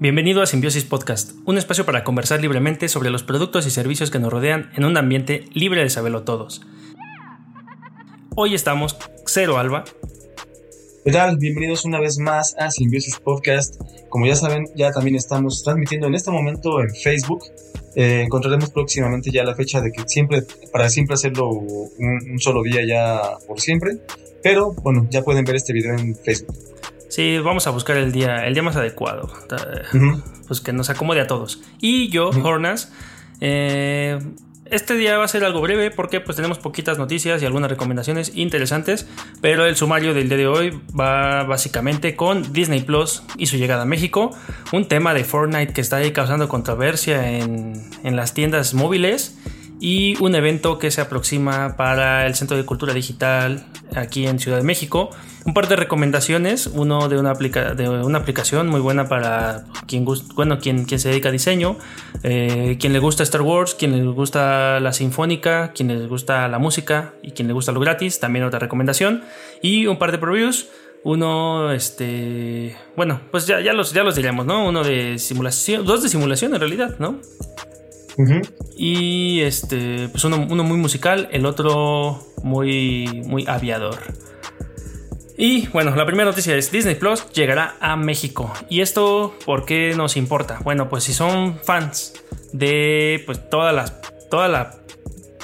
Bienvenido a Simbiosis Podcast, un espacio para conversar libremente sobre los productos y servicios que nos rodean en un ambiente libre de saberlo todos. Hoy estamos Cero Alba. ¿Qué tal? Bienvenidos una vez más a Simbiosis Podcast. Como ya saben, ya también estamos transmitiendo en este momento en Facebook. Eh, encontraremos próximamente ya la fecha de que siempre, para siempre hacerlo un solo día ya por siempre. Pero bueno, ya pueden ver este video en Facebook. Sí, vamos a buscar el día, el día más adecuado. Pues que nos acomode a todos. Y yo, Hornas, eh, este día va a ser algo breve porque pues tenemos poquitas noticias y algunas recomendaciones interesantes, pero el sumario del día de hoy va básicamente con Disney Plus y su llegada a México, un tema de Fortnite que está ahí causando controversia en, en las tiendas móviles y un evento que se aproxima para el Centro de Cultura Digital aquí en Ciudad de México. Un par de recomendaciones, uno de una, de una aplicación muy buena para quien, bueno, quien, quien se dedica a diseño, eh, quien le gusta Star Wars, quien le gusta la sinfónica, quien le gusta la música y quien le gusta lo gratis, también otra recomendación. Y un par de previews. Uno, este. Bueno, pues ya, ya, los, ya los diremos, ¿no? Uno de simulación. Dos de simulación en realidad, ¿no? Y este, pues uno, muy musical, el otro muy, muy aviador. Y bueno, la primera noticia es Disney Plus llegará a México. ¿Y esto por qué nos importa? Bueno, pues si son fans de pues todas las todas las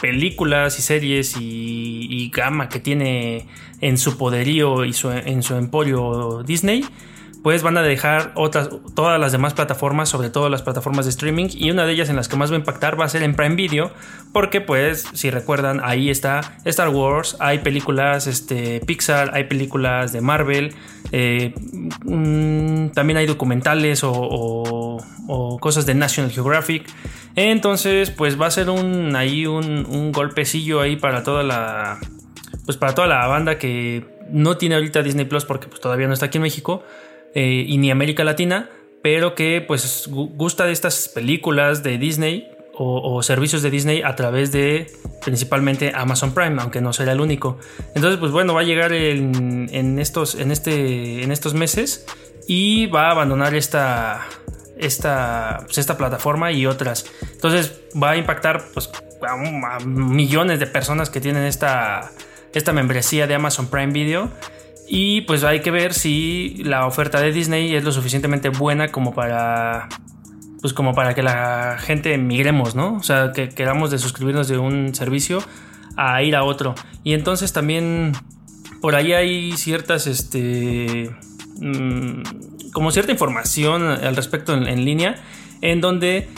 películas y series y, y, gama que tiene en su poderío y en su emporio Disney, pues van a dejar otras, todas las demás plataformas, sobre todo las plataformas de streaming, y una de ellas en las que más va a impactar va a ser en Prime Video, porque pues, si recuerdan, ahí está Star Wars, hay películas este, Pixar, hay películas de Marvel, eh, mm, también hay documentales o, cosas de National Geographic. Entonces, pues va a ser un ahí un, un golpecillo ahí para toda la pues para toda la banda que no tiene ahorita Disney Plus porque pues, todavía no está aquí en México eh, y ni América Latina, pero que pues gusta de estas películas de Disney o, servicios de Disney a través de principalmente Amazon Prime, aunque no será el único. Entonces, pues bueno, va a llegar en, estos, en, este, en estos meses y va a abandonar esta, esta, pues, esta plataforma y otras. Entonces va a impactar pues, a, millones de personas que tienen esta, esta membresía de Amazon Prime Video. Y pues hay que ver si la oferta de Disney es lo suficientemente buena como para. Pues como para que la gente migremos, ¿no? O sea, que queramos de suscribirnos de un servicio a ir a otro. Y entonces también por ahí hay ciertas, este. Mm, como cierta información al respecto en, línea, en donde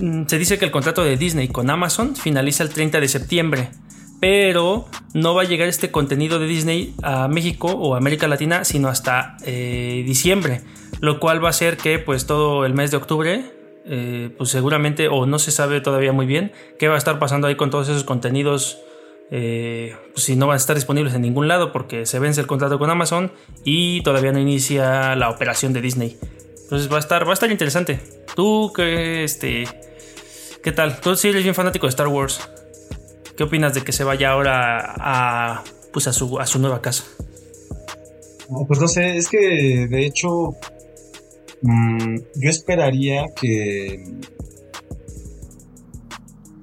mm, se dice que el contrato de Disney con Amazon finaliza el 30 de septiembre pero no va a llegar este contenido de Disney a México o América Latina sino hasta eh, diciembre, lo cual va a hacer que pues todo el mes de octubre eh, pues seguramente o no se sabe todavía muy bien qué va a estar pasando ahí con todos esos contenidos eh, pues, si no van a estar disponibles en ningún lado porque se vence el contrato con Amazon y todavía no inicia la operación de Disney. Entonces va a estar va a estar interesante. Tú qué este qué tal tú sí eres bien fanático de Star Wars ¿Qué opinas de que se vaya ahora a, pues a, su, a su nueva casa? pues no sé, es que de hecho mm, yo esperaría que...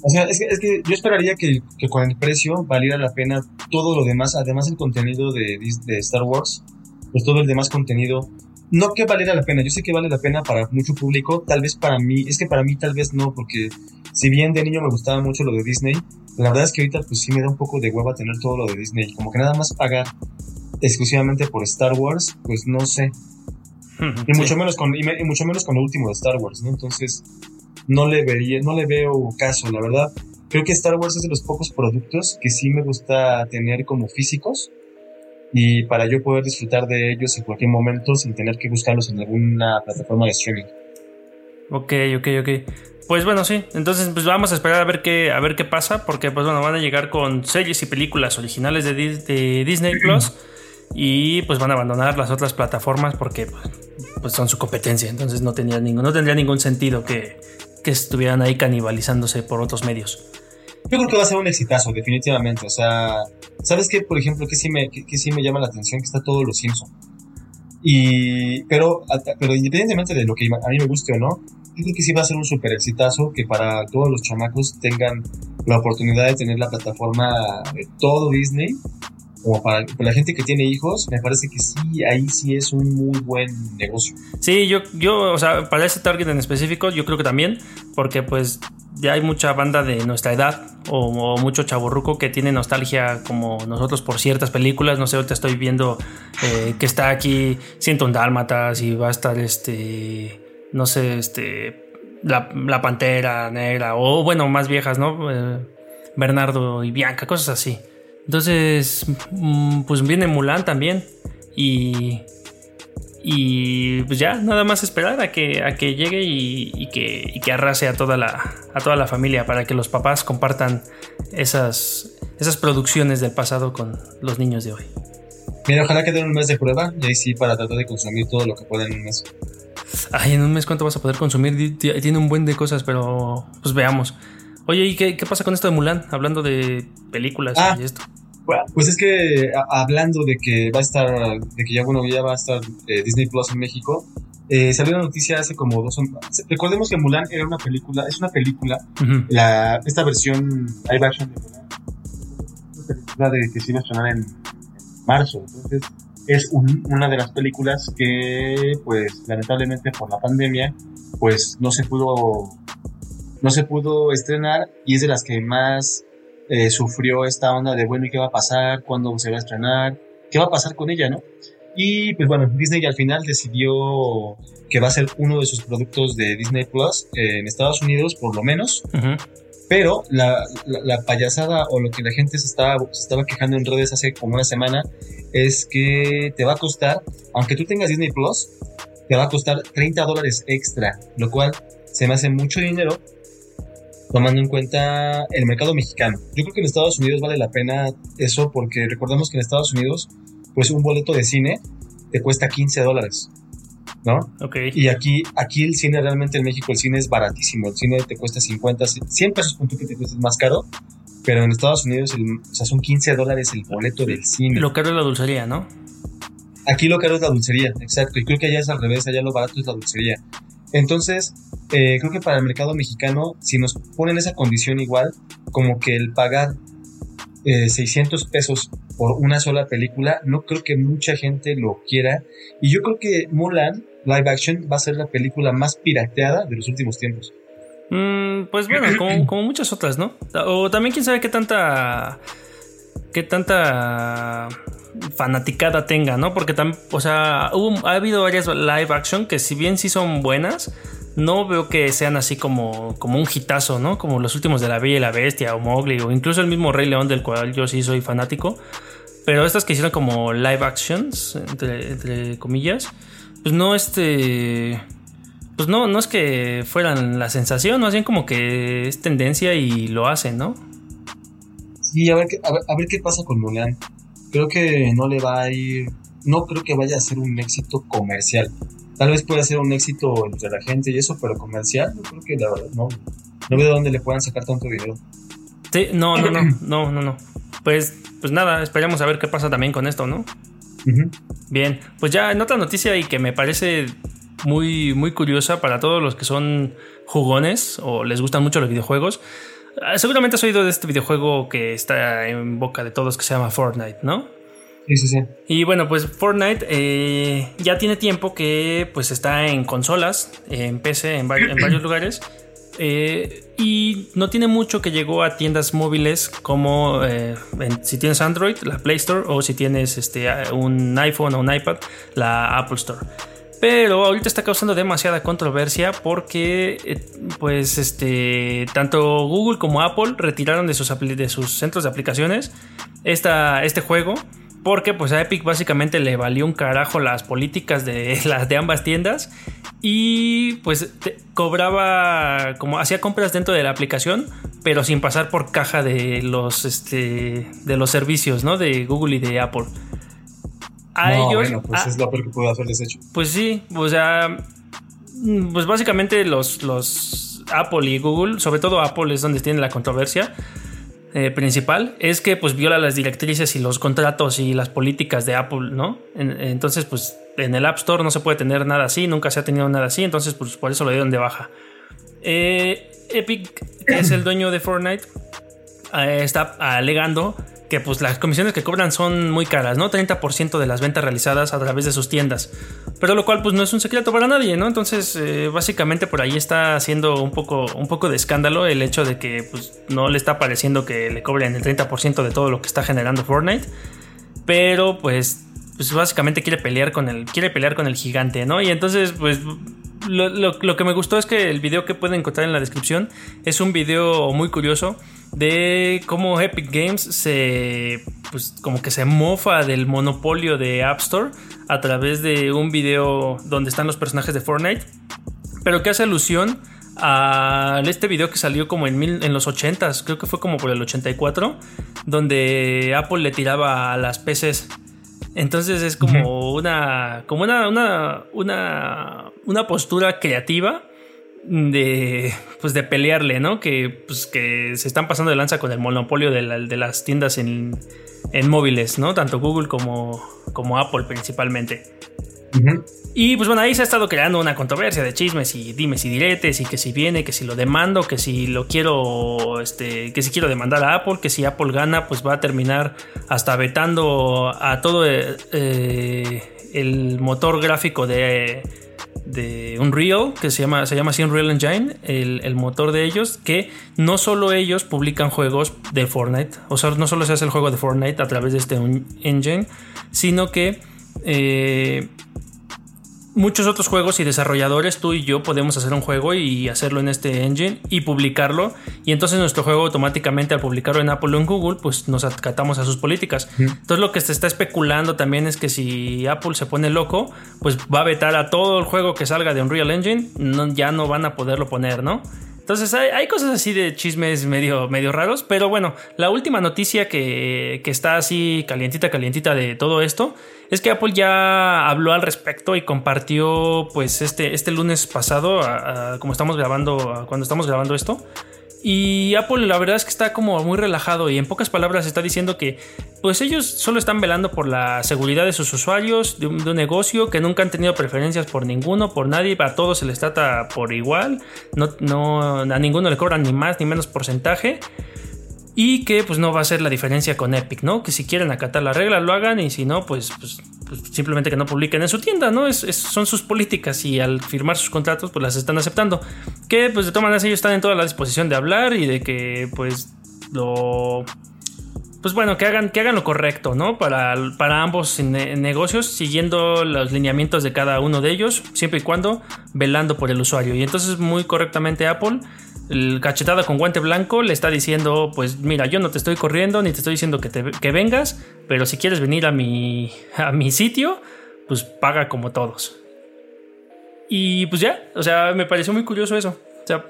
O sea, es que, yo esperaría que, con el precio valiera la pena todo lo demás, además el contenido de, de Star Wars, pues todo el demás contenido no que valiera la pena, yo sé que vale la pena para mucho público, tal vez para mí, es que para mí tal vez no, porque si bien de niño me gustaba mucho lo de Disney, la verdad es que ahorita pues sí me da un poco de hueva tener todo lo de Disney, como que nada más pagar exclusivamente por Star Wars, pues no sé. Y mucho menos con y, mucho menos con lo último de Star Wars, ¿no? Entonces no le vería, no le veo caso, la verdad. Creo que Star Wars es de los pocos productos que sí me gusta tener como físicos y para yo poder disfrutar de ellos en cualquier momento sin tener que buscarlos en alguna plataforma de streaming. Ok, ok, ok. Pues bueno, sí. Entonces, pues vamos a esperar a ver qué, a ver qué pasa, porque pues bueno, van a llegar con series y películas originales de, Disney Plus y pues van a abandonar las otras plataformas porque pues, pues son su competencia. Entonces no tendría ningún, no tendría ningún sentido que, que estuvieran ahí canibalizándose por otros medios. Yo creo que va a ser un exitazo, definitivamente. O sea, ¿sabes qué? Por ejemplo, que sí me, que, sí me llama la atención que está todo los Simpson. Y, pero, pero independientemente de lo que a mí me guste o no, yo creo que sí va a ser un súper exitazo que para todos los chamacos tengan la oportunidad de tener la plataforma de todo Disney. Como para, la gente que tiene hijos, me parece que sí, ahí sí es un muy buen negocio. Sí, yo, yo, o sea, para ese target en específico, yo creo que también, porque pues ya hay mucha banda de nuestra edad o, mucho chaburruco que tiene nostalgia como nosotros por ciertas películas. No sé, ahorita estoy viendo eh, que está aquí Siento un Dálmatas y va a estar este, no sé, este, la, Pantera Negra o bueno, más viejas, ¿no? Eh, Bernardo y Bianca, cosas así. Entonces, mm, pues viene Mulan también y y pues ya, nada más esperar a que, a que llegue y, que, que, arrase a toda, la, a toda la familia para que los papás compartan esas, esas producciones del pasado con los niños de hoy. Mira, ojalá que den un mes de prueba y ahí sí para tratar de consumir todo lo que puedan en un mes. Ay, en un mes cuánto vas a poder consumir. Tiene un buen de cosas, pero pues veamos. Oye, ¿y qué, qué pasa con esto de Mulan? Hablando de películas ah, y esto. Pues es que hablando de que va a estar, de que ya bueno, ya va a estar eh, Disney Plus en México, eh, salió una noticia hace como dos Recordemos que Mulan era una película, es una película, la, esta versión live action de Mulan, una película de que se iba a estrenar en, marzo, entonces es una de las películas que, pues, lamentablemente por la pandemia, pues no se pudo, no se pudo estrenar y es de las que más eh, sufrió esta onda de, bueno, ¿y qué va a pasar? ¿Cuándo se va a estrenar? ¿Qué va a pasar con ella, no? Y pues bueno, Disney al final decidió que va a ser uno de sus productos de Disney Plus en Estados Unidos, por lo menos. Pero la, la, payasada o lo que la gente se estaba, se estaba quejando en redes hace como una semana es que te va a costar, aunque tú tengas Disney Plus, te va a costar 30 dólares extra, lo cual se me hace mucho dinero tomando en cuenta el mercado mexicano. Yo creo que en Estados Unidos vale la pena eso porque recordemos que en Estados Unidos, pues un boleto de cine te cuesta 15 dólares, ¿no? Ok. Y aquí, aquí el cine, realmente en México el cine es baratísimo. El cine te cuesta 50, 100 pesos, punto que te cuesta más caro. Pero en Estados Unidos, o sea, son 15 dólares el boleto del cine. Lo caro es la dulcería, ¿no? Aquí lo caro es la dulcería, exacto. Y creo que allá es al revés, allá lo barato es la dulcería. Entonces, eh, creo que para el mercado mexicano, si nos ponen esa condición igual, como que el pagar 600 eh, pesos por una sola película, no creo que mucha gente lo quiera. Y yo creo que Mulan, live action, va a ser la película más pirateada de los últimos tiempos. Mm, pues bueno, como, muchas otras, ¿no? O también quién sabe qué tanta... qué tanta fanaticada tenga, ¿no? Porque también, o sea, ha habido varias live action que si bien sí son buenas, no veo que sean así como, como un hitazo, ¿no? Como los últimos de La Bella y la Bestia o Mowgli o incluso el mismo Rey León del cual yo sí soy fanático. Pero estas que hicieron como live actions, entre, comillas, pues no este... Pues no, no es que fueran la sensación, más bien como que es tendencia y lo hacen, ¿no? Sí, a ver, qué, a ver, qué pasa con Mulan. Creo que no le va a ir... No creo que vaya a ser un éxito comercial Tal vez pueda ser un éxito entre la gente y eso, pero comercial, yo creo que la verdad no. No veo de dónde le puedan sacar tanto dinero. Sí, no, no, no, no, no, no. Pues, pues nada, esperamos a ver qué pasa también con esto, ¿no? Bien, pues ya en otra noticia y que me parece muy, muy curiosa para todos los que son jugones o les gustan mucho los videojuegos. Ah, seguramente has oído de este videojuego que está en boca de todos que se llama Fortnite, ¿no? Sí, sí, sí. Y bueno, pues Fortnite eh, ya tiene tiempo que pues está en consolas, en PC, en, varios lugares. Eh, y no tiene mucho que llegó a tiendas móviles como eh, si tienes Android, la Play Store, o si tienes este, un iPhone o un iPad, la Apple Store. Pero ahorita está causando demasiada controversia porque pues este tanto Google como Apple retiraron de sus, de sus centros de aplicaciones esta, este juego porque pues a Epic básicamente le valió un carajo las políticas de las de ambas tiendas y pues cobraba como hacía compras dentro de la aplicación, pero sin pasar por caja de los este de los servicios, ¿no? De Google y de Apple. A ellos bueno, pues es lo peor que hecho. Pues sí, o sea, pues básicamente los los Apple y Google, sobre todo Apple es donde tiene la controversia eh, principal es que pues viola las directrices y los contratos y las políticas de Apple, ¿no? entonces pues en el App Store no se puede tener nada así, nunca se ha tenido nada así, entonces pues por eso lo dieron de baja. Eh, Epic, que es el dueño de Fortnite, eh, está alegando que pues las comisiones que cobran son muy caras, ¿no? 30% de las ventas realizadas a través de sus tiendas. Pero lo cual pues no es un secreto para nadie, ¿no? Entonces eh, básicamente por ahí está haciendo un poco, un poco de escándalo el hecho de que pues no le está pareciendo que le cobren el 30% de todo lo que está generando Fortnite. Pero pues, pues básicamente quiere pelear con el, quiere pelear con el gigante, ¿no? Y entonces pues lo, que me gustó es que el video que pueden encontrar en la descripción es un video muy curioso de cómo Epic Games se pues como que se mofa del monopolio de App Store a través de un video donde están los personajes de Fortnite, pero que hace alusión a este video que salió como en, en los 80s, creo que fue como por el 84, donde Apple le tiraba a las PCs entonces es como una. como una, una, una, una postura creativa de pues de pelearle, ¿no? Que pues que se están pasando de lanza con el monopolio de, las tiendas en, en, móviles, ¿no? Tanto Google como, como Apple principalmente. Y pues bueno, ahí se ha estado creando una controversia de chismes y dimes y diretes y que si viene, que si lo demando, que si lo quiero, este, que si quiero demandar a Apple, que si Apple gana, pues va a terminar hasta vetando a todo eh, el motor gráfico de, de Unreal, que se llama, se llama así Unreal Engine, el, el, motor de ellos, que no solo ellos publican juegos de Fortnite, o sea, no solo se hace el juego de Fortnite a través de este engine, sino que... Eh, muchos otros juegos y desarrolladores, tú y yo podemos hacer un juego y hacerlo en este engine y publicarlo. Y entonces nuestro juego automáticamente al publicarlo en Apple o en Google, pues nos acatamos a sus políticas. Entonces lo que se está especulando también es que si Apple se pone loco, pues va a vetar a todo el juego que salga de Unreal Engine, no, ya no van a poderlo poner, ¿no? Entonces hay, cosas así de chismes medio, medio raros, pero bueno, la última noticia que, que, está así calientita, calientita de todo esto es que Apple ya habló al respecto y compartió pues este, este lunes pasado, como estamos grabando, cuando estamos grabando esto, y Apple la verdad es que está como muy relajado y en pocas palabras está diciendo que pues ellos solo están velando por la seguridad de sus usuarios, de un, negocio que nunca han tenido preferencias por ninguno, por nadie, a todos se les trata por igual, no, no, a ninguno le cobran ni más ni menos porcentaje y que pues no va a ser la diferencia con Epic, ¿no? Que si quieren acatar la regla lo hagan y si no pues, pues, pues simplemente que no publiquen en su tienda, ¿no? Es, son sus políticas y al firmar sus contratos pues las están aceptando. Que pues de todas maneras ellos están en toda la disposición de hablar y de que pues lo... Pues bueno, que hagan, que hagan lo correcto, ¿no? Para, para ambos negocios, siguiendo los lineamientos de cada uno de ellos, siempre y cuando velando por el usuario. Y entonces muy correctamente Apple el cachetada con guante blanco le está diciendo, pues mira, yo no te estoy corriendo ni te estoy diciendo que, te, que vengas, pero si quieres venir a mi, a mi sitio, pues paga como todos. Y pues ya, o sea, me pareció muy curioso eso. O sea,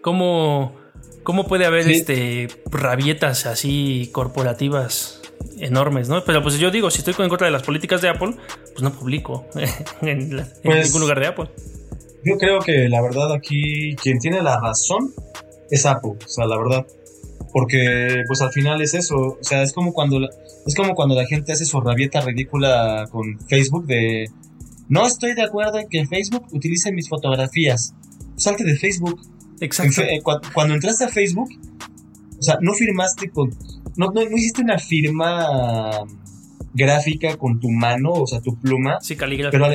cómo, cómo puede haber este rabietas así corporativas enormes, ¿no? Pero pues yo digo, si estoy en contra de las políticas de Apple, pues no publico en, en pues ningún lugar de Apple yo creo que la verdad aquí quien tiene la razón es Apple, o sea, la verdad. Porque pues al final es eso, o sea, es como cuando la, es como cuando la gente hace su rabieta ridícula con Facebook de no estoy de acuerdo en que Facebook utilice mis fotografías. Salte de Facebook. Exacto. Eh, cuando, entraste a Facebook, o sea, no firmaste con no, no, no hiciste una firma gráfica con tu mano, o sea, tu pluma. Sí, caligráfica.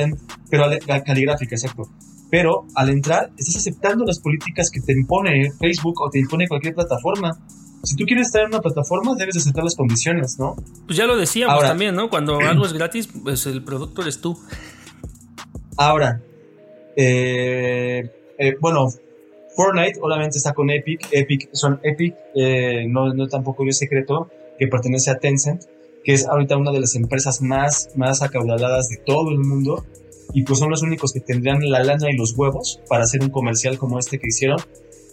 Pero, pero caligráfica, exacto pero al entrar estás aceptando las políticas que te impone Facebook o te impone cualquier plataforma. Si tú quieres estar en una plataforma, debes aceptar las condiciones, ¿no? Pues ya lo decíamos también, ¿no? Cuando algo es gratis, pues el producto eres tú. Ahora, eh, eh, bueno, Fortnite obviamente está con Epic. Epic son Epic, eh, no, no tampoco es secreto, que pertenece a Tencent, que es ahorita una de las empresas más, más acaudaladas de todo el mundo y pues son los únicos que tendrían la lana y los huevos para hacer un comercial como este que hicieron,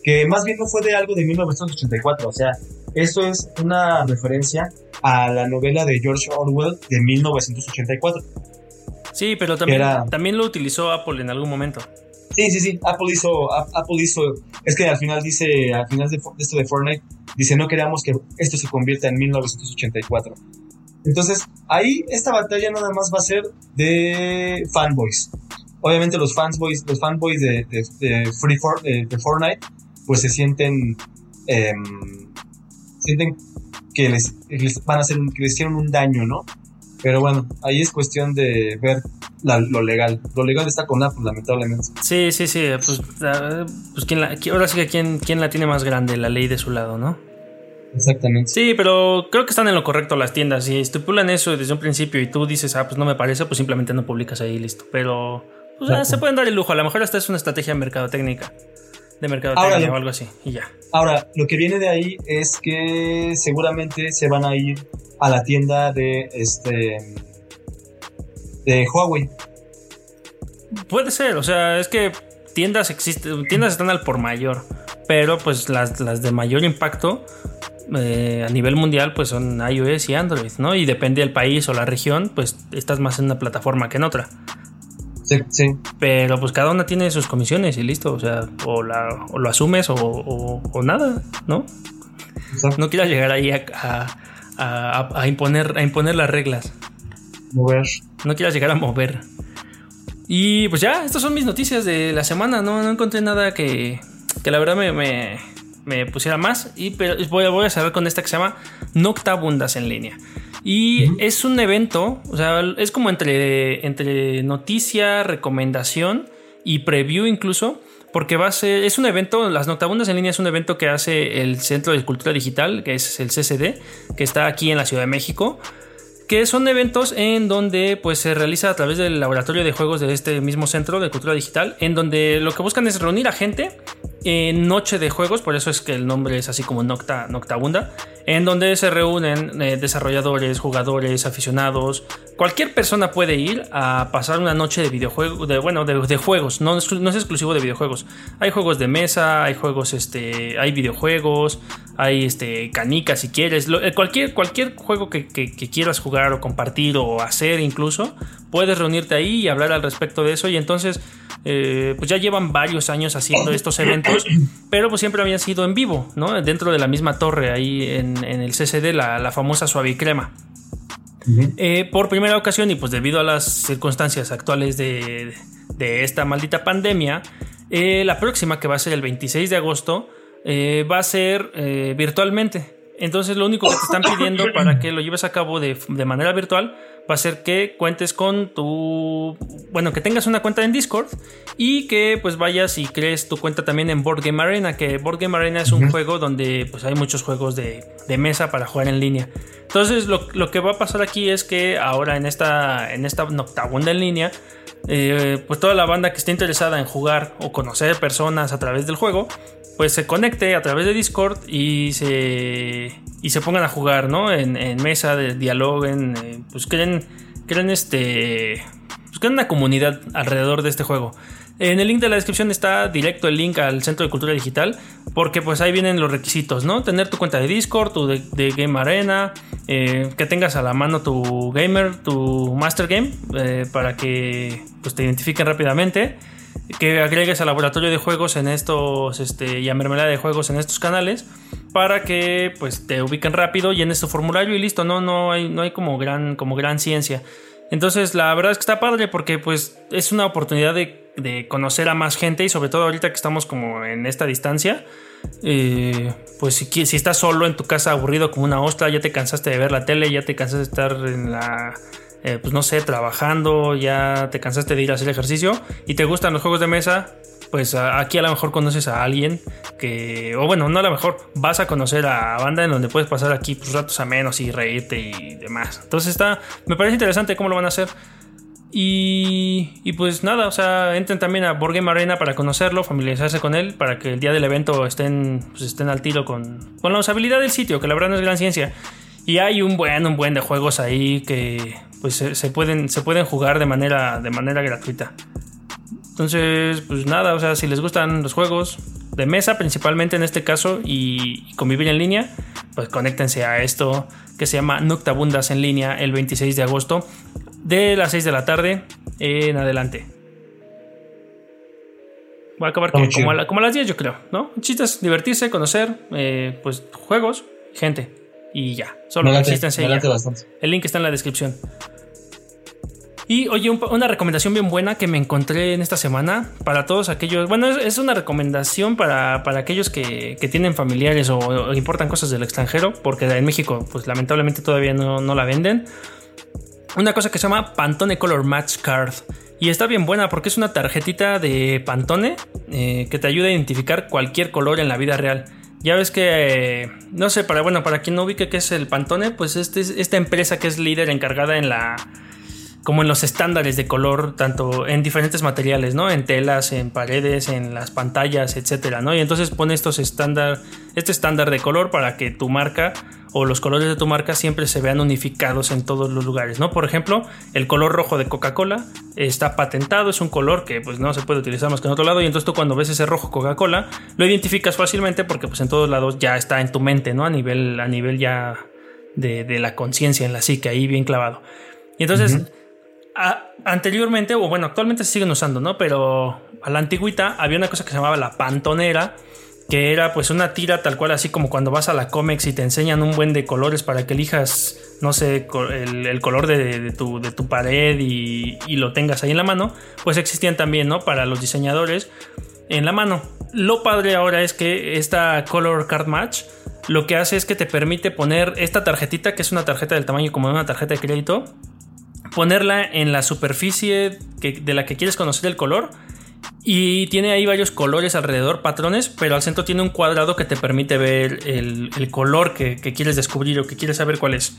que más bien no fue de algo de 1984, o sea, eso es una referencia a la novela de George Orwell de 1984. Sí, pero también, también lo utilizó Apple en algún momento. Sí, sí, sí, Apple hizo, Apple hizo, es que al final dice, al final de, esto de Fortnite, dice, no queríamos que esto se convierta en 1984. Entonces, ahí esta batalla nada más va a ser de fanboys. Obviamente los fanboys, los fanboys de, de, Free For, de, Fortnite, pues se sienten, em, sienten que les, van a hacer, que les hicieron un daño, ¿no? Pero bueno, ahí es cuestión de ver lo legal. Lo legal está con Apple, lamentablemente. Sí, sí, sí. Pues, pues ¿quién la, ahora sí que quién, quién la tiene más grande, la ley de su lado, ¿no? Exactamente. Sí, pero creo que están en lo correcto las tiendas. Si estipulan eso desde un principio y tú dices, ah, pues no me parece, pues simplemente no publicas ahí listo. Pero pues, ah, se pueden dar el lujo. A lo mejor esta es una estrategia de mercadotécnica. De mercadotecnia o algo así. Y ya. Ahora, lo que viene de ahí es que seguramente se van a ir a la tienda de este de Huawei. Puede ser, o sea, es que tiendas existen, tiendas están al por mayor, pero pues las, las de mayor impacto eh, a nivel mundial pues son iOS y Android, ¿no? Y depende del país o la región, pues estás más en una plataforma que en otra. Sí, sí. Pero pues cada una tiene sus comisiones y listo, o sea, o, la, lo asumes o, nada, ¿no? No quieras llegar ahí a, imponer, a imponer las reglas. Mover. No quieras llegar a mover. Y pues ya, estas son mis noticias de la semana, no, no encontré nada que, que la verdad me me pusiera más. Y pero voy, voy a cerrar con esta que se llama Noctabundas en línea. Y es un evento, o sea, es como entre, entre noticia, recomendación y preview incluso. Porque va a ser, es un evento, las Noctabundas en línea es un evento que hace el Centro de Cultura Digital, que es el CCD, que está aquí en la Ciudad de México que son eventos en donde pues se realiza a través del laboratorio de juegos de este mismo centro de cultura digital, en donde lo que buscan es reunir a gente noche de juegos, por eso es que el nombre es así como Nocta, Noctabunda, en donde se reúnen eh, desarrolladores, jugadores, aficionados, cualquier persona puede ir a pasar una noche de videojuegos, de, bueno, de, juegos, no, es exclusivo de videojuegos. Hay juegos de mesa, hay juegos, este, hay videojuegos, hay este, canicas si quieres, eh, cualquier, cualquier juego que, quieras jugar o compartir o hacer incluso, puedes reunirte ahí y hablar al respecto de eso y entonces... Eh, pues ya llevan varios años haciendo estos eventos, pero pues siempre habían sido en vivo, ¿no? Dentro de la misma torre, ahí en, el CCD, la, la famosa suavicrema. Eh, por primera ocasión y pues debido a las circunstancias actuales de, esta maldita pandemia, eh, la próxima que va a ser el 26 de agosto eh, va a ser virtualmente. Entonces lo único que te están pidiendo para que lo lleves a cabo de, de, manera virtual va a ser que cuentes con tu... Bueno, que tengas una cuenta en Discord y que pues vayas y crees tu cuenta también en Board Game Arena, que Board Game Arena es un juego donde pues hay muchos juegos de, de mesa para jugar en línea. Entonces lo, lo, que va a pasar aquí es que ahora en esta, en esta Noctabunda en línea, eh, pues toda la banda que esté interesada en jugar o conocer personas a través del juego, pues se conecte a través de Discord y se, y se pongan a jugar, ¿no? En, mesa, de, dialoguen, eh, pues creen, creen este, pues una comunidad alrededor de este juego. En el link de la descripción está directo el link al Centro de Cultura Digital, porque pues ahí vienen los requisitos, ¿no? Tener tu cuenta de Discord, tu de, Game Arena, eh, que tengas a la mano tu gamer, tu Master Game, eh, para que pues, te identifiquen rápidamente, que agregues al laboratorio de juegos en estos, este, y a mermelada de juegos en estos canales, para que pues te ubiquen rápido y en este formulario y listo, no, no hay, no hay como gran, como gran ciencia. Entonces la verdad es que está padre porque pues es una oportunidad de, conocer a más gente y sobre todo ahorita que estamos como en esta distancia, eh, pues si, si, estás solo en tu casa aburrido como una ostra, ya te cansaste de ver la tele, ya te cansaste de estar en la... Eh, pues no sé, trabajando, ya te cansaste de ir a hacer ejercicio y te gustan los juegos de mesa, pues aquí a lo mejor conoces a alguien que, o bueno, no a lo mejor vas a conocer a banda en donde puedes pasar aquí pues, ratos a menos y reírte y demás. Entonces está, me parece interesante cómo lo van a hacer. Y, y pues nada, o sea, entren también a Board Arena para conocerlo, familiarizarse con él, para que el día del evento estén, pues, estén al tiro con, con la usabilidad del sitio, que la verdad no es gran ciencia. Y hay un buen, un buen de juegos ahí que pues se, pueden, se pueden jugar de manera, de manera gratuita. Entonces, pues nada, o sea, si les gustan los juegos de mesa, principalmente en este caso, y, convivir en línea, pues conéctense a esto que se llama Noctabundas en línea el 26 de agosto, de las 6 de la tarde en adelante. Va a acabar como, a las 10, yo creo, ¿no? Chistes, divertirse, conocer, eh, pues juegos, gente. y ya. Solo existen. El link está en la descripción. Y oye, un- una recomendación bien buena que me encontré en esta semana para todos aquellos. Bueno, es, una recomendación para, para aquellos que, que tienen familiares o, importan cosas del extranjero, porque en México, pues lamentablemente todavía no, no la venden. Una cosa que se llama Pantone Color Match Card. Y está bien buena porque es una tarjetita de Pantone eh, que te ayuda a identificar cualquier color en la vida real. Ya ves que, eh, no sé, para bueno, para quien no ubique qué es el Pantone, pues este, es- esta empresa que es líder encargada en la, como en los estándares de color, tanto en diferentes materiales, ¿no? En telas, en paredes, en las pantallas, etcétera, ¿no? Y entonces pone estos estándar, este estándar de color para que tu marca o los colores de tu marca siempre se vean unificados en todos los lugares, ¿no? Por ejemplo, el color rojo de Coca-Cola está patentado, es un color que pues no se puede utilizar más que en otro lado y entonces tú cuando ves ese rojo Coca-Cola lo identificas fácilmente porque pues en todos lados ya está en tu mente, ¿no? A nivel, a nivel ya de, de la conciencia en la psique, ahí bien clavado. Y entonces, anteriormente, o bueno, actualmente se siguen usando, ¿no? Pero a la antigüita había una cosa que se llamaba la pantonera, que era pues una tira tal cual, así como cuando vas a la Comex y te enseñan un buen de colores para que elijas, no sé, el, color de, de tu, de tu pared y, y lo tengas ahí en la mano, pues existían también, ¿no? Para los diseñadores en la mano. Lo padre ahora es que esta Color Card Match lo que hace es que te permite poner esta tarjetita, que es una tarjeta del tamaño como de una tarjeta de crédito, ponerla en la superficie que- de la que quieres conocer el color. Y tiene ahí varios colores alrededor, patrones, pero al centro tiene un cuadrado que te permite ver el, el color que, que quieres descubrir o que quieres saber cuál es.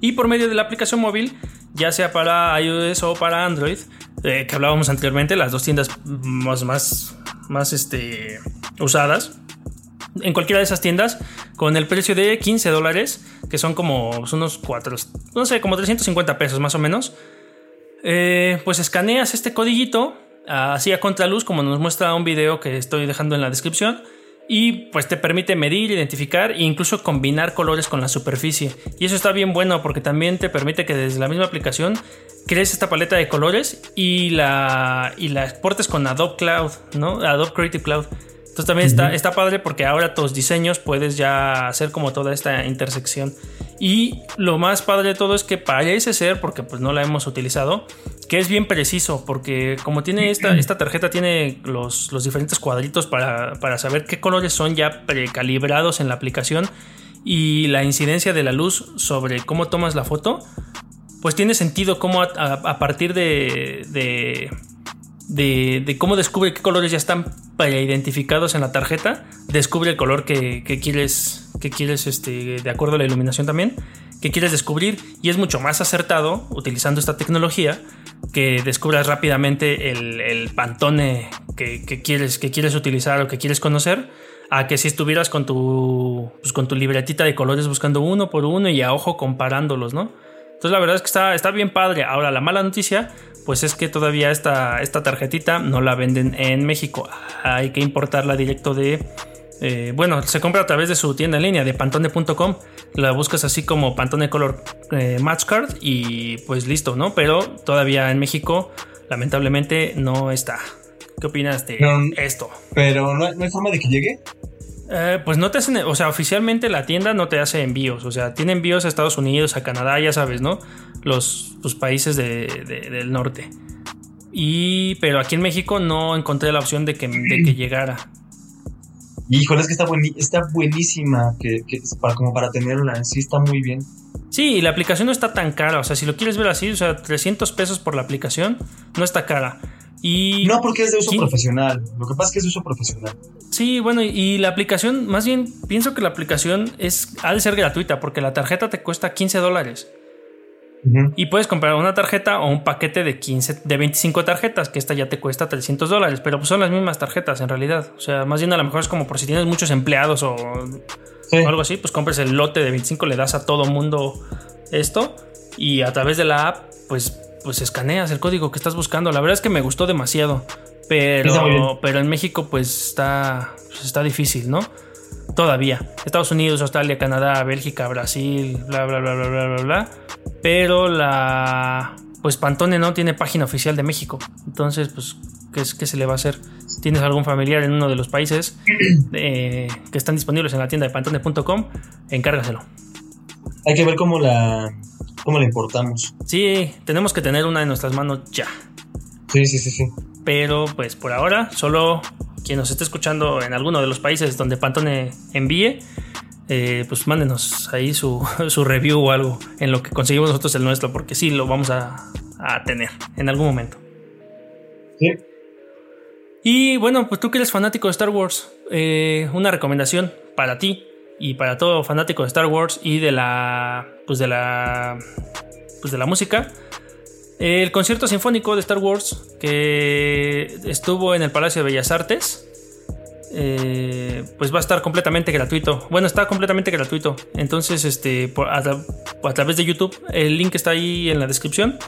Y por medio de la aplicación móvil, ya sea para iOS o para Android, eh, que hablábamos anteriormente, las dos tiendas más, más, más este, usadas, en cualquiera de esas tiendas con el precio de 15 dólares, que son como unos 4, no sé, como 350 pesos más o menos. Eh, pues escaneas este codiguito así a contraluz, como nos muestra un video que estoy dejando en la descripción. Y pues te permite medir, identificar e incluso combinar colores con la superficie. Y eso está bien bueno porque también te permite que desde la misma aplicación crees esta paleta de colores y la, y la exportes con Adobe Cloud, ¿no? Adobe Creative Cloud. Entonces también está, está padre porque ahora tus diseños puedes ya hacer como toda esta intersección. Y lo más padre de todo es que parece ser, porque pues no la hemos utilizado, que es bien preciso, porque como tiene esta, esta tarjeta, tiene los, los diferentes cuadritos para, para saber qué colores son ya precalibrados en la aplicación y la incidencia de la luz sobre cómo tomas la foto, pues tiene sentido cómo a, a- a partir de, de, de, cómo descubre qué colores ya están preidentificados en la tarjeta, descubre el color que, que quieres, que quieres este, de acuerdo a la iluminación también, que quieres descubrir y es mucho más acertado utilizando esta tecnología que descubras rápidamente el, el pantone que, que quieres, que quieres utilizar o que quieres conocer a que si estuvieras con tu, pues, con tu libretita de colores buscando uno por uno y a ojo comparándolos, ¿no? Entonces la verdad es que está, está bien padre. Ahora la mala noticia, pues es que todavía esta, esta tarjetita no la venden en México. Hay que importarla directo de... eh, bueno, se compra a través de su tienda en línea, de pantone.com. La buscas así como Pantone Color eh, Match Card y pues listo, ¿no? Pero todavía en México, lamentablemente, no está. ¿Qué opinas de esto? Pero no, no hay forma de que llegue. Eh, pues no te hacen, o sea, oficialmente la tienda no te hace envíos, o sea, tiene envíos a Estados Unidos, a Canadá, ya sabes, ¿no? Los, los países de- de- del norte. Y, pero aquí en México no encontré la opción de que, de que llegara. Híjole, es que está, bueni- está buenísima que, que es para, como para tenerla. Sí, está muy bien. Sí, y la aplicación no está tan cara, o sea, si lo quieres ver así, o sea, 300 pesos por la aplicación, no está cara. Y No, porque es de uso profesional. Lo que pasa es que es de uso profesional. Sí, bueno, y- la aplicación, más bien pienso que la aplicación es, ha de ser gratuita porque la tarjeta te cuesta 15 dólares. Y puedes comprar una tarjeta o un paquete de 15, de 25 tarjetas, que esta ya te cuesta 300 dólares, pero pues son las mismas tarjetas en realidad. O sea, más bien a lo mejor es como por si tienes muchos empleados o, Sí. o algo así, pues compres el lote de 25, le das a todo mundo esto y a través de la app, pues, pues escaneas el código que estás buscando. La verdad es que me gustó demasiado, pero, pero en México pues está, pues, está difícil, ¿no? Todavía. Estados Unidos, Australia, Canadá, Bélgica, Brasil, bla, bla, bla, bla, bla, bla, bla. Pero la... Pues Pantone no tiene página oficial de México. Entonces, pues, ¿qué, es- qué se le va a hacer? Tienes algún familiar en uno de los países eh, que están disponibles en la tienda de pantone.com, encárgaselo. hay que ver cómo la, cómo la importamos. Sí, tenemos que tener una en nuestras manos ya. Sí, sí, sí, sí. Pero pues por ahora, solo quien nos esté escuchando en alguno de los países donde Pantone envíe, eh, pues mándenos ahí su, su, review o algo en lo que conseguimos nosotros el nuestro, porque sí lo vamos a, a tener en algún momento. Sí. Y bueno, pues tú que eres fanático de Star Wars, eh, una recomendación para ti y para todo fanático de Star Wars y de la pues de la pues de la música el concierto sinfónico de Star Wars que estuvo en el Palacio de Bellas Artes eh, pues va a estar completamente gratuito. Bueno, está completamente gratuito. Entonces, este, a, través de YouTube, el link está ahí en la descripción.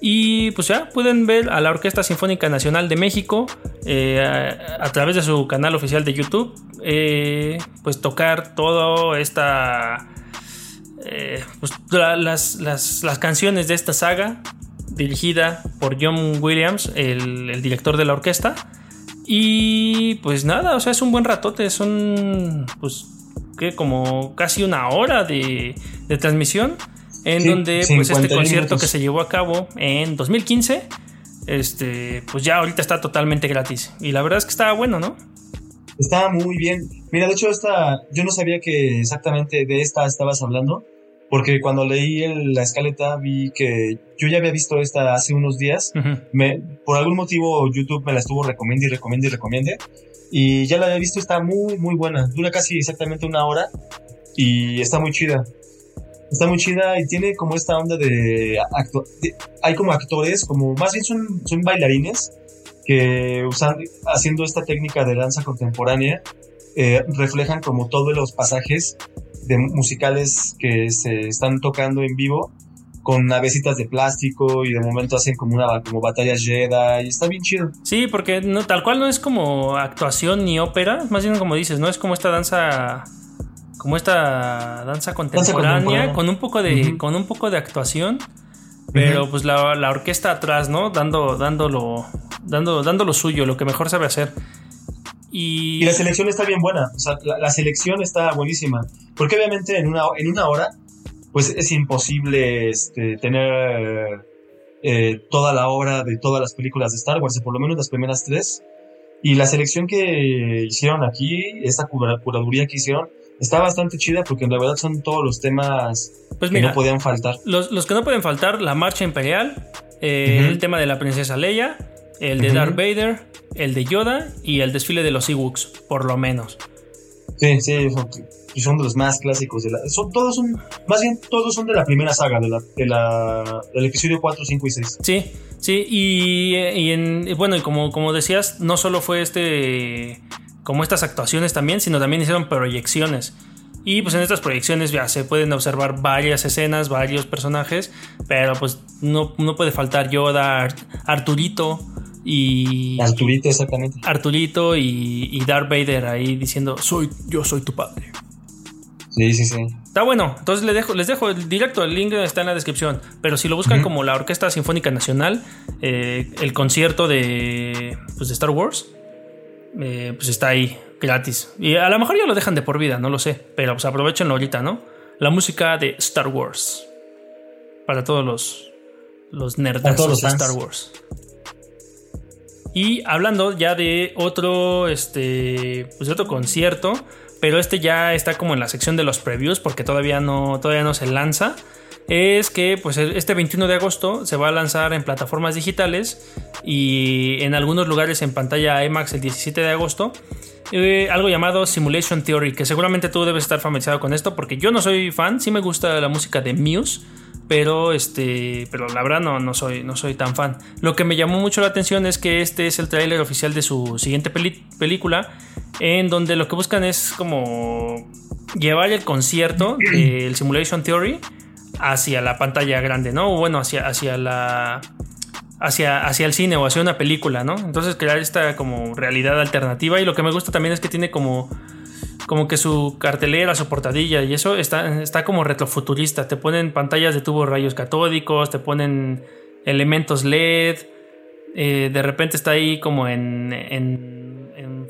Y pues ya pueden ver a la Orquesta Sinfónica Nacional de México eh, a, través de su canal oficial de YouTube, eh, pues tocar toda esta, pues, las, las, canciones de esta saga dirigida por John Williams, el director de la orquesta. Y pues nada, o sea, es un buen ratote, son pues que como casi una hora de, transmisión en donde pues este concierto que se llevó a cabo en 2015 este pues ya ahorita está totalmente gratis y la verdad es que estaba bueno, ¿no? Estaba muy bien. Mira, de hecho esta yo no sabía que exactamente de esta estabas hablando porque cuando leí la escaleta vi que yo ya había visto esta hace unos días. me, por algún motivo YouTube me la estuvo recomendando y recomiendo y recomiende. Y ya la había visto, está muy, muy buena. Dura casi exactamente una hora y está muy chida. Está muy chida y tiene como esta onda de, hay como actores, como más bien son, son bailarines que usan, haciendo esta técnica de danza contemporánea, eh, reflejan como todos los pasajes de musicales que se están tocando en vivo con navecitas de plástico y de momento hacen como una como batallas Jedi y está bien chido. Sí, porque no, tal cual no es como actuación ni ópera, más bien como dices, no es como esta danza como esta danza contemporánea, con un poco de con un poco de actuación, pero pues la, orquesta atrás, ¿no? Dando dándolo dando dando lo suyo, lo que mejor sabe hacer. Y... la selección está bien buena, o sea, la, selección está buenísima, porque obviamente en una, en una hora, pues es imposible este, tener eh, toda la obra de todas las películas de Star Wars, por lo menos las primeras tres. Y la selección que hicieron aquí, esta curaduría que hicieron, está bastante chida porque en verdad son todos los temas pues que no podían faltar. Los, los, que no pueden faltar, la marcha imperial, eh, el tema de la princesa Leia, el de Darth Vader, el de Yoda y el desfile de los Ewoks, por lo menos. Sí, sí, son, de los más clásicos. De la, son, todos son, más bien todos son de la primera saga, de la, de la, del episodio 4, 5 y 6. Sí, sí, y, y en, bueno, y como, como decías, no solo fue este, como estas actuaciones también, sino también hicieron proyecciones. Y pues en estas proyecciones ya se pueden observar varias escenas, varios personajes, pero pues no, no puede faltar Yoda, Arturito, y Arturito, exactamente. Arturito y, y Darth Vader ahí diciendo, soy, yo soy tu padre. Sí, sí, sí. Está bueno, entonces les dejo, les dejo el directo, el link está en la descripción. Pero si lo buscan como la Orquesta Sinfónica Nacional, eh, el concierto de, pues, de Star Wars, eh, pues está ahí, gratis. Y a lo mejor ya lo dejan de por vida, no lo sé. Pero pues aprovechenlo ahorita, ¿no? La música de Star Wars. Para todos los, los nerdazos de Star Wars. Y hablando ya de otro, este, pues otro concierto, pero este ya está como en la sección de los previews porque todavía no, todavía no se lanza. Es que pues este 21 de agosto se va a lanzar en plataformas digitales y en algunos lugares en pantalla IMAX el 17 de agosto. Eh, algo llamado Simulation Theory, que seguramente tú debes estar familiarizado con esto porque yo no soy fan, sí me gusta la música de Muse, pero este pero la verdad no, no, soy, no soy tan fan. Lo que me llamó mucho la atención es que este es el tráiler oficial de su siguiente película, en donde lo que buscan es como llevar el concierto del Simulation Theory hacia la pantalla grande, ¿no? O bueno, hacia, hacia la... Hacia, hacia el cine o hacia una película, ¿no? Entonces crear esta como realidad alternativa y lo que me gusta también es que tiene como como que su cartelera, su portadilla y eso está, está como retrofuturista. Te ponen pantallas de tubos rayos catódicos, te ponen elementos LED. Eh, de repente está ahí como en, en,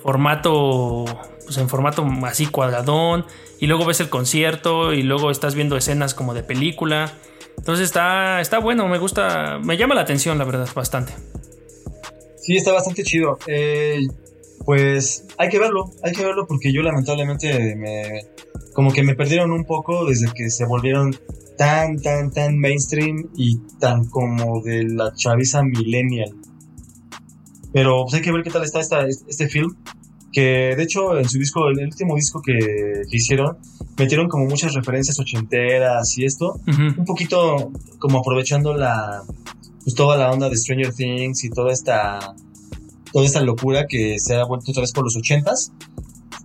formato, pues en formato así cuadradón, y luego ves el concierto y luego estás viendo escenas como de película. Entonces está, está bueno, me gusta, me llama la atención la verdad bastante. Sí, está bastante chido. Eh, pues hay que verlo, hay que verlo porque yo lamentablemente me, como que me perdieron un poco desde que se volvieron tan, tan, tan mainstream y tan como de la chaviza millennial. Pero pues hay que ver qué tal está este film. Que de hecho en su disco, el último disco que, hicieron, metieron como muchas referencias ochenteras y esto. Un poquito como aprovechando la, pues toda la onda de Stranger Things y toda esta, toda esta locura que se ha vuelto otra vez por los ochentas.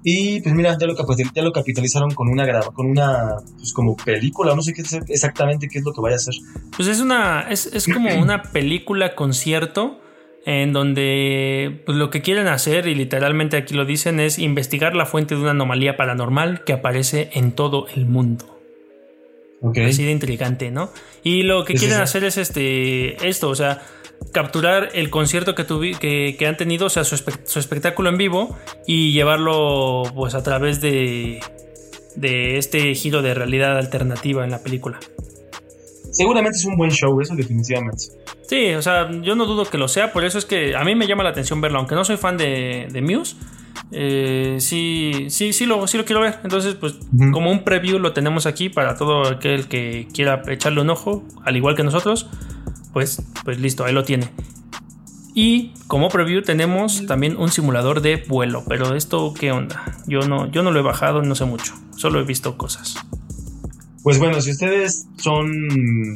Y pues mira, ya lo, ya lo capitalizaron con una con una pues como película, no sé qué exactamente qué es lo que vaya a hacer. Pues es una es, es como una película concierto en donde pues, lo que quieren hacer, y literalmente aquí lo dicen, es investigar la fuente de una anomalía paranormal que aparece en todo el mundo. Okay. Así de intrigante, ¿no? Y lo que quieren hacer es este esto, o sea, capturar el concierto que, que, han tenido, o sea, su, espectáculo en vivo y llevarlo pues a través de, de este giro de realidad alternativa en la película. Seguramente es un buen show, eso definitivamente. Sí, o sea, yo no dudo que lo sea, por eso es que a mí me llama la atención verlo, aunque no soy fan de, de Muse. Eh, sí, sí, sí lo, sí lo quiero ver. Entonces, pues, como un preview lo tenemos aquí para todo aquel que quiera echarle un ojo, al igual que nosotros, pues, pues listo, ahí lo tiene. Y como preview tenemos también un simulador de vuelo, pero esto qué onda? Yo no, yo no lo he bajado, no sé mucho, solo he visto cosas. Pues bueno, si ustedes son,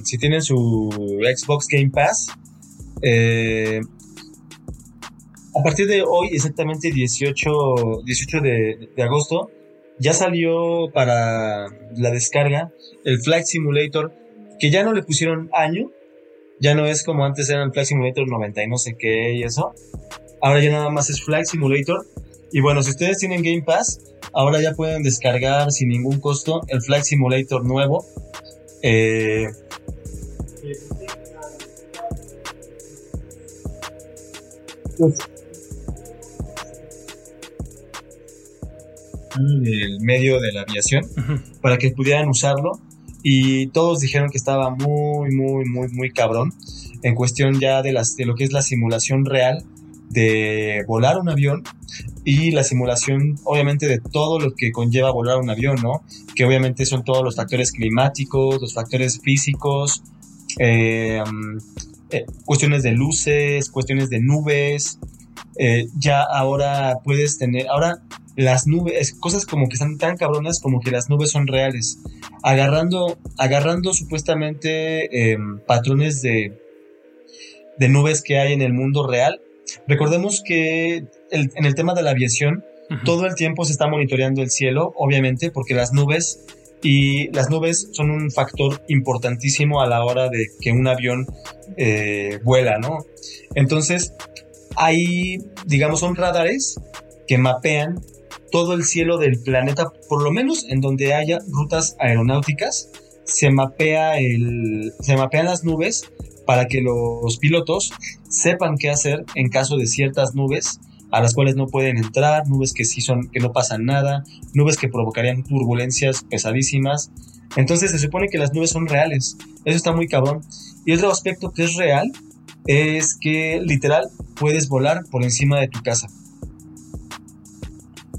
si tienen su Xbox Game Pass, eh, a partir de hoy, exactamente 18, 18 de, agosto, ya salió para la descarga el Flight Simulator, que ya no le pusieron año, ya no es como antes eran Flight Simulator 90 y no sé qué y eso. Ahora ya nada más es Flight Simulator. Y bueno, si ustedes tienen Game Pass, ahora ya pueden descargar sin ningún costo el Flight Simulator nuevo. Eh, el medio de la aviación para que pudieran usarlo y todos dijeron que estaba muy muy muy muy cabrón en cuestión ya de las de lo que es la simulación real de volar un avión y la simulación obviamente de todo lo que conlleva volar un avión, ¿no? Que obviamente son todos los factores climáticos, los factores físicos, eh, eh, cuestiones de luces, cuestiones de nubes. Eh, ya ahora puedes tener, ahora las nubes, cosas como que están tan cabronas como que las nubes son reales. Agarrando, agarrando supuestamente patrones de, de nubes que hay en el mundo real Recordemos que en el tema de la aviación, todo el tiempo se está monitoreando el cielo, obviamente, porque las nubes y las nubes son un factor importantísimo a la hora de que un avión eh, vuela, ¿no? Entonces, hay, digamos, son radares que mapean todo el cielo del planeta, por lo menos en donde haya rutas aeronáuticas, se mapea el, se mapean las nubes para que los pilotos sepan qué hacer en caso de ciertas nubes a las cuales no pueden entrar, nubes que sí son, que no pasan nada, nubes que provocarían turbulencias pesadísimas. Entonces se supone que las nubes son reales. Eso está muy cabrón. Y otro aspecto que es real es que literal puedes volar por encima de tu casa.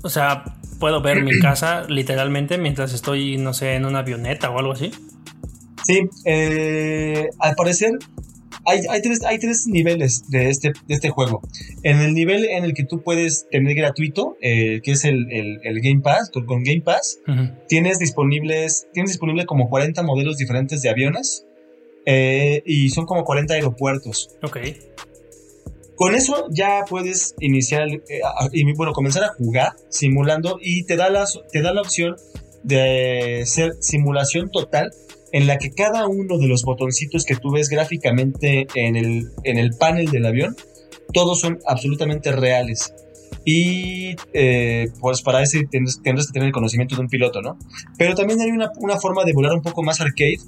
O sea, puedo ver mi casa literalmente mientras estoy, no sé, en una avioneta o algo así. Sí, eh, al parecer hay, hay, tres, hay tres niveles de este, de este juego. En el nivel en el que tú puedes tener gratuito, eh, que es el, el, Game Pass, con, Game Pass, tienes disponibles, tienes disponible como 40 modelos diferentes de aviones eh, y son como 40 aeropuertos. Ok. Con eso ya puedes iniciar y bueno, comenzar a jugar simulando y te da, la, te da la opción de ser simulación total en la que cada uno de los botoncitos que tú ves gráficamente en el, en el panel del avión, todos son absolutamente reales. Y eh, pues para eso tendrás, que tener el conocimiento de un piloto, ¿no? Pero también hay una, una forma de volar un poco más arcade,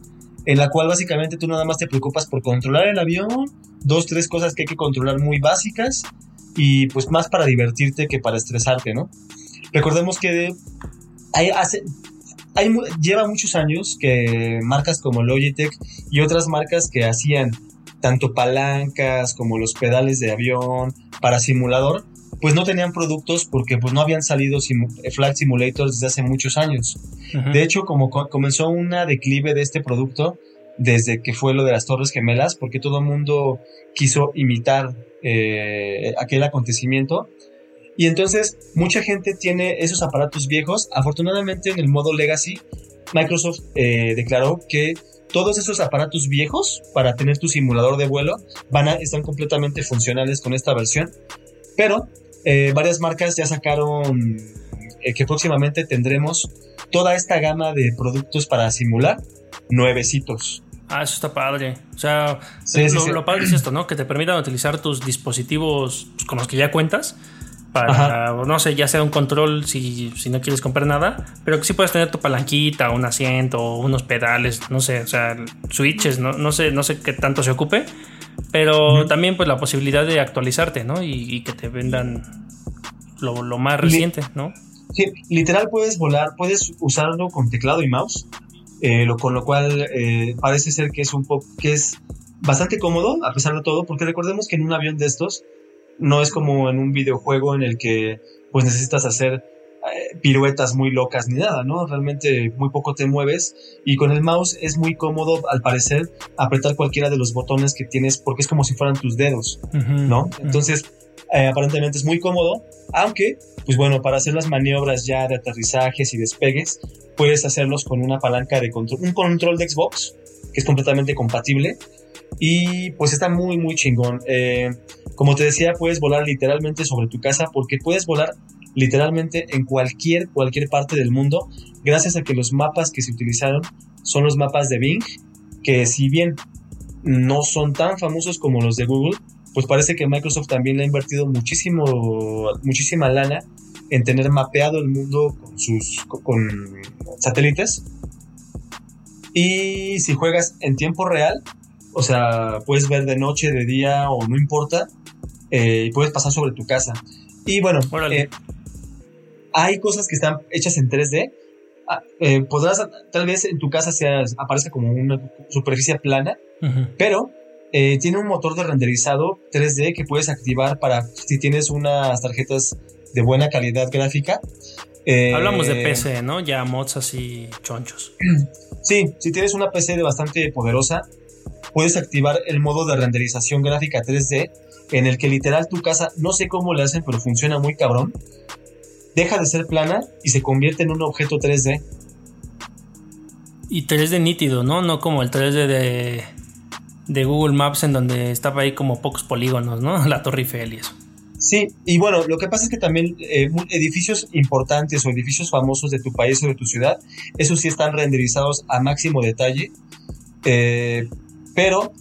en la cual básicamente tú nada más te preocupas por controlar el avión, dos, tres cosas que hay que controlar muy básicas, y pues más para divertirte que para estresarte, ¿no? Recordemos que hay, hace, hay, lleva muchos años que marcas como Logitech y otras marcas que hacían tanto palancas como los pedales de avión para simulador, pues no tenían productos porque pues no habían salido Flight Simulators desde hace muchos años. De hecho, como comenzó una declive de este producto desde que fue lo de las Torres Gemelas, porque todo el mundo quiso imitar eh, aquel acontecimiento. Y entonces mucha gente tiene esos aparatos viejos. Afortunadamente en el modo Legacy, Microsoft eh, declaró que todos esos aparatos viejos para tener tu simulador de vuelo van a, están completamente funcionales con esta versión. Pero eh, varias marcas ya sacaron eh, que próximamente tendremos toda esta gama de productos para simular nuevecitos. Ah, eso está padre. O sea, lo, padre es esto, ¿no? Que te permitan utilizar tus dispositivos pues, con los que ya cuentas para, no sé, ya sea un control si, si, no quieres comprar nada, pero que sí puedes tener tu palanquita, un asiento, unos pedales, no sé, o sea, switches, no, no sé, no sé qué tanto se ocupe, pero también pues la posibilidad de actualizarte, ¿no? Y, que te vendan lo, lo más reciente, ¿no? Sí, literal puedes volar, puedes usarlo con teclado y mouse, eh, lo, con lo cual eh, parece ser que es un poco, que es bastante cómodo a pesar de todo, porque recordemos que en un avión de estos no es como en un videojuego en el que pues necesitas hacer eh, piruetas muy locas ni nada, ¿no? Realmente muy poco te mueves y con el mouse es muy cómodo al parecer apretar cualquiera de los botones que tienes porque es como si fueran tus dedos, ¿no? Entonces aparentemente es muy cómodo, aunque pues bueno, para hacer las maniobras ya de aterrizajes y despegues puedes hacerlos con una palanca de control, un control de Xbox, que es completamente compatible. Y pues está muy, muy chingón. Eh, como te decía, puedes volar literalmente sobre tu casa porque puedes volar literalmente en cualquier, cualquier parte del mundo gracias a que los mapas que se utilizaron son los mapas de Bing, que si bien no son tan famosos como los de Google, pues parece que Microsoft también le ha invertido muchísimo, muchísima lana en tener mapeado el mundo con sus con satélites. Y si juegas en tiempo real, o sea, puedes ver de noche, de día o no importa, eh, y puedes pasar sobre tu casa. Y bueno, eh, hay cosas que están hechas en 3D. Ah, eh, podrás, tal vez en tu casa sea, aparezca como una superficie plana, pero tiene un motor de renderizado 3D que puedes activar para si tienes unas tarjetas de buena calidad gráfica. Eh, Hablamos de PC, ¿no? Ya mods así chonchos. Sí, si tienes una PC de bastante poderosa, puedes activar el modo de renderización gráfica 3D, en el que literal tu casa, no sé cómo le hacen, pero funciona muy cabrón. Deja de ser plana y se convierte en un objeto 3D. Y 3D nítido, ¿no? No como el 3D de, de Google Maps en donde estaba ahí como pocos polígonos, ¿no? La Torre Eiffel y eso. Sí, y bueno, lo que pasa es que también eh, edificios importantes o edificios famosos de tu país o de tu ciudad, esos sí están renderizados a máximo detalle. Eh, pero,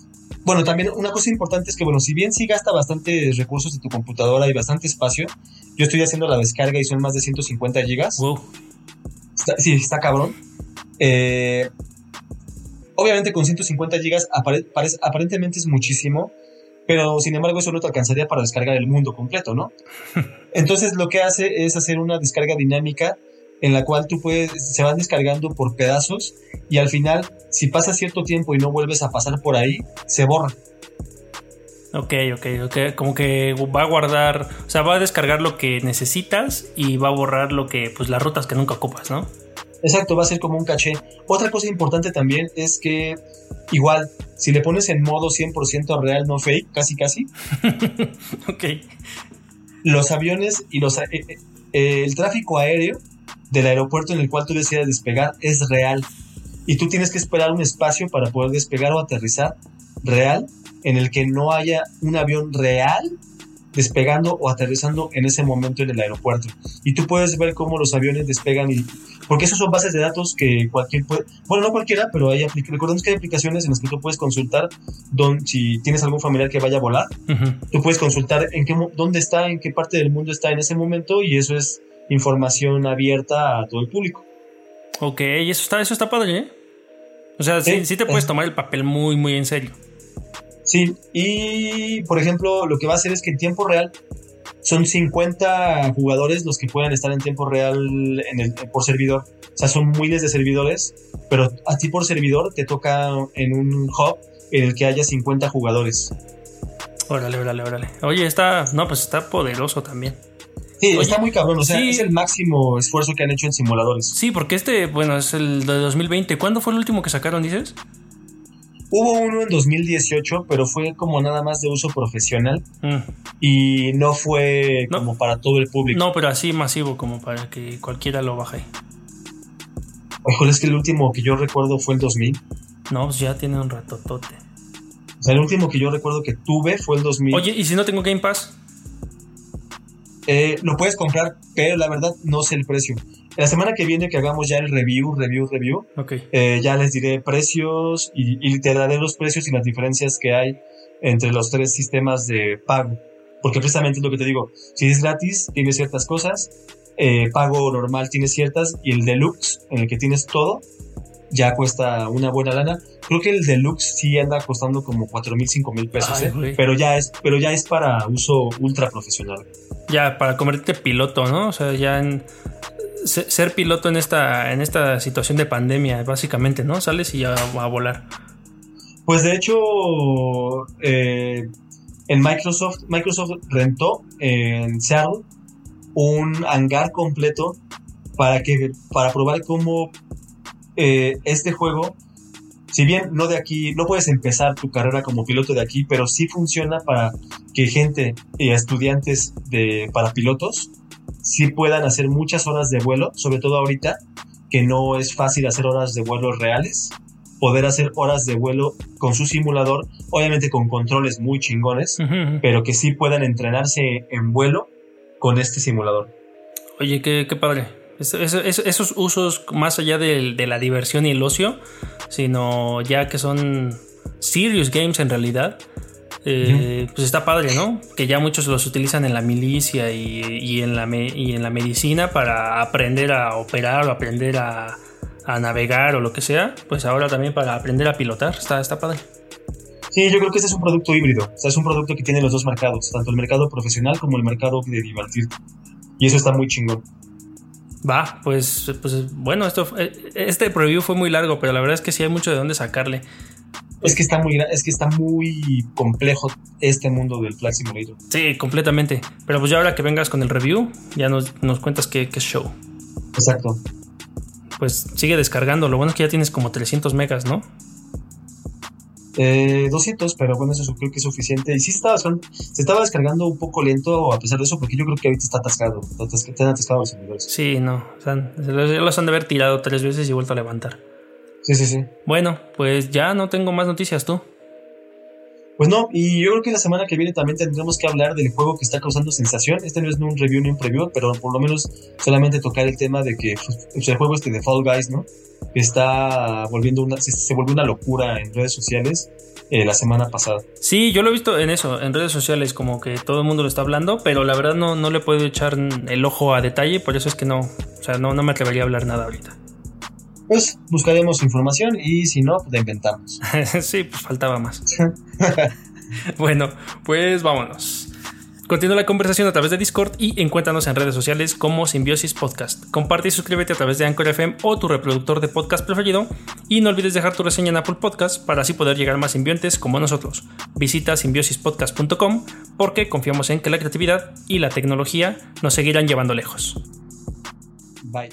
bueno, también una cosa importante es que, bueno, si bien sí gasta bastantes recursos de tu computadora y bastante espacio, yo estoy haciendo la descarga y son más de 150 gigas. sí, está cabrón. Eh, obviamente con 150 gigas aparentemente es muchísimo, pero sin embargo eso no te alcanzaría para descargar el mundo completo, ¿no? Entonces lo que hace es hacer una descarga dinámica en la cual tú puedes, se van descargando por pedazos y al final, si pasa cierto tiempo y no vuelves a pasar por ahí, se borra. Ok, ok, ok. Como que va a guardar, o sea, va a descargar lo que necesitas y va a borrar lo que, pues las rutas que nunca ocupas, ¿no? Exacto, va a ser como un caché. Otra cosa importante también es que igual, si le pones en modo 100% real, no fake, casi casi. ok. Los aviones y los... Eh, eh, el tráfico aéreo del aeropuerto en el cual tú decidas despegar es real. Y tú tienes que esperar un espacio para poder despegar o aterrizar real en el que no haya un avión real despegando o aterrizando en ese momento en el aeropuerto. Y tú puedes ver cómo los aviones despegan y... Porque esos son bases de datos que cualquier puede... Bueno, no cualquiera, pero hay recordemos que hay aplicaciones en las que tú puedes consultar don, si tienes algún familiar que vaya a volar. Tú puedes consultar en qué, dónde está, en qué parte del mundo está en ese momento y eso es información abierta a todo el público. Ok, y eso está, eso está padre, ¿eh? O sea, sí, sí te puedes tomar el papel muy, muy en serio. Sí, y por ejemplo, lo que va a hacer es que en tiempo real son 50 jugadores los que pueden estar en tiempo real en el, por servidor. O sea, son miles de servidores, pero a ti por servidor te toca en un hub en el que haya 50 jugadores. Órale, órale, órale. Oye, está, no, pues está poderoso también. Sí, está muy cabrón, o sea, es el máximo esfuerzo que han hecho en simuladores. Sí, porque este, bueno, es el de 2020. ¿Cuándo fue el último que sacaron, dices? Hubo uno en 2018, pero fue como nada más de uso profesional mm. y no fue como para todo el público. No, pero así masivo como para que cualquiera lo baje. Ojo, es que el último que yo recuerdo fue el 2000. No, pues ya tiene un ratotote. O sea, el último que yo recuerdo que tuve fue el 2000. Oye, ¿y si no tengo Game Pass? Eh, lo puedes comprar, pero la verdad no sé el precio. La semana que viene que hagamos ya el review, review, review, eh, ya les diré precios y, te daré los precios y las diferencias que hay entre los tres sistemas de pago. Porque precisamente es lo que te digo, si es gratis, tiene ciertas cosas, eh, pago normal tiene ciertas y el deluxe, en el que tienes todo, ya cuesta una buena lana. Creo que el deluxe sí anda costando como 4 mil, 5 mil pesos, pero, ya es, pero ya es para uso ultra profesional ya para convertirte piloto, ¿no? O sea, ya en ser piloto en esta, en esta situación de pandemia, básicamente, ¿no? Sales y ya a volar. Pues de hecho, eh, en Microsoft, Microsoft rentó en Seattle un hangar completo para que para probar cómo eh, este juego si bien no de aquí, no puedes empezar tu carrera como piloto de aquí, pero sí funciona para que gente y estudiantes de, para pilotos sí puedan hacer muchas horas de vuelo, sobre todo ahorita, que no es fácil hacer horas de vuelo reales, poder hacer horas de vuelo con su simulador, obviamente con controles muy chingones, pero que sí puedan entrenarse en vuelo con este simulador. Oye, qué, qué padre. Esos usos más allá de, de la diversión y el ocio, sino ya que son serious games en realidad. Eh, pues está padre, ¿no? Que ya muchos los utilizan en la milicia y, en, la y en la medicina para aprender a operar o aprender a, navegar o lo que sea. Pues ahora también para aprender a pilotar. Está, está padre. Sí, yo creo que este es un producto híbrido. O sea, es un producto que tiene los dos mercados, tanto el mercado profesional como el mercado de divertirte. Y eso está muy chingón. Va, pues, pues bueno, esto, eh, este preview fue muy largo, pero la verdad es que sí hay mucho de dónde sacarle. Es que está muy, es que está muy complejo este mundo del Flight Simulator. Sí, completamente. Pero pues ya ahora que vengas con el review, ya nos, cuentas qué, qué show. Exacto. Pues sigue descargando. Lo bueno es que ya tienes como 300 megas, ¿no? Eh, 200, pero bueno, eso creo que es suficiente. Y sí estaba, se estaba descargando un poco lento a pesar de eso, porque yo creo que ahorita está atascado. Están atascados los servidores. Sí, no. O sea, los han de haber tirado tres veces y vuelto a levantar. Sí, sí, sí. Bueno, pues ya no tengo más noticias tú. Pues no, y yo creo que la semana que viene también tendremos que hablar del juego que está causando sensación. Este no es un review ni un preview, pero por lo menos solamente tocar el tema de que pues, el juego este de Fall Guys, ¿no? Está volviendo una, se, volvió una locura en redes sociales eh, la semana pasada. Sí, yo lo he visto en eso, en redes sociales, como que todo el mundo lo está hablando, pero la verdad no, no le puedo echar el ojo a detalle, por eso es que no, o sea, no, no me atrevería a hablar nada ahorita pues buscaremos información y si no, pues la inventamos. sí, pues faltaba más. bueno, pues vámonos. Continúa la conversación a través de Discord y encuéntranos en redes sociales como Simbiosis Podcast. Comparte y suscríbete a través de Anchor FM o tu reproductor de podcast preferido. Y no olvides dejar tu reseña en Apple Podcast para así poder llegar a más simbiontes como nosotros. Visita simbiosispodcast.com porque confiamos en que la creatividad y la tecnología nos seguirán llevando lejos. Bye.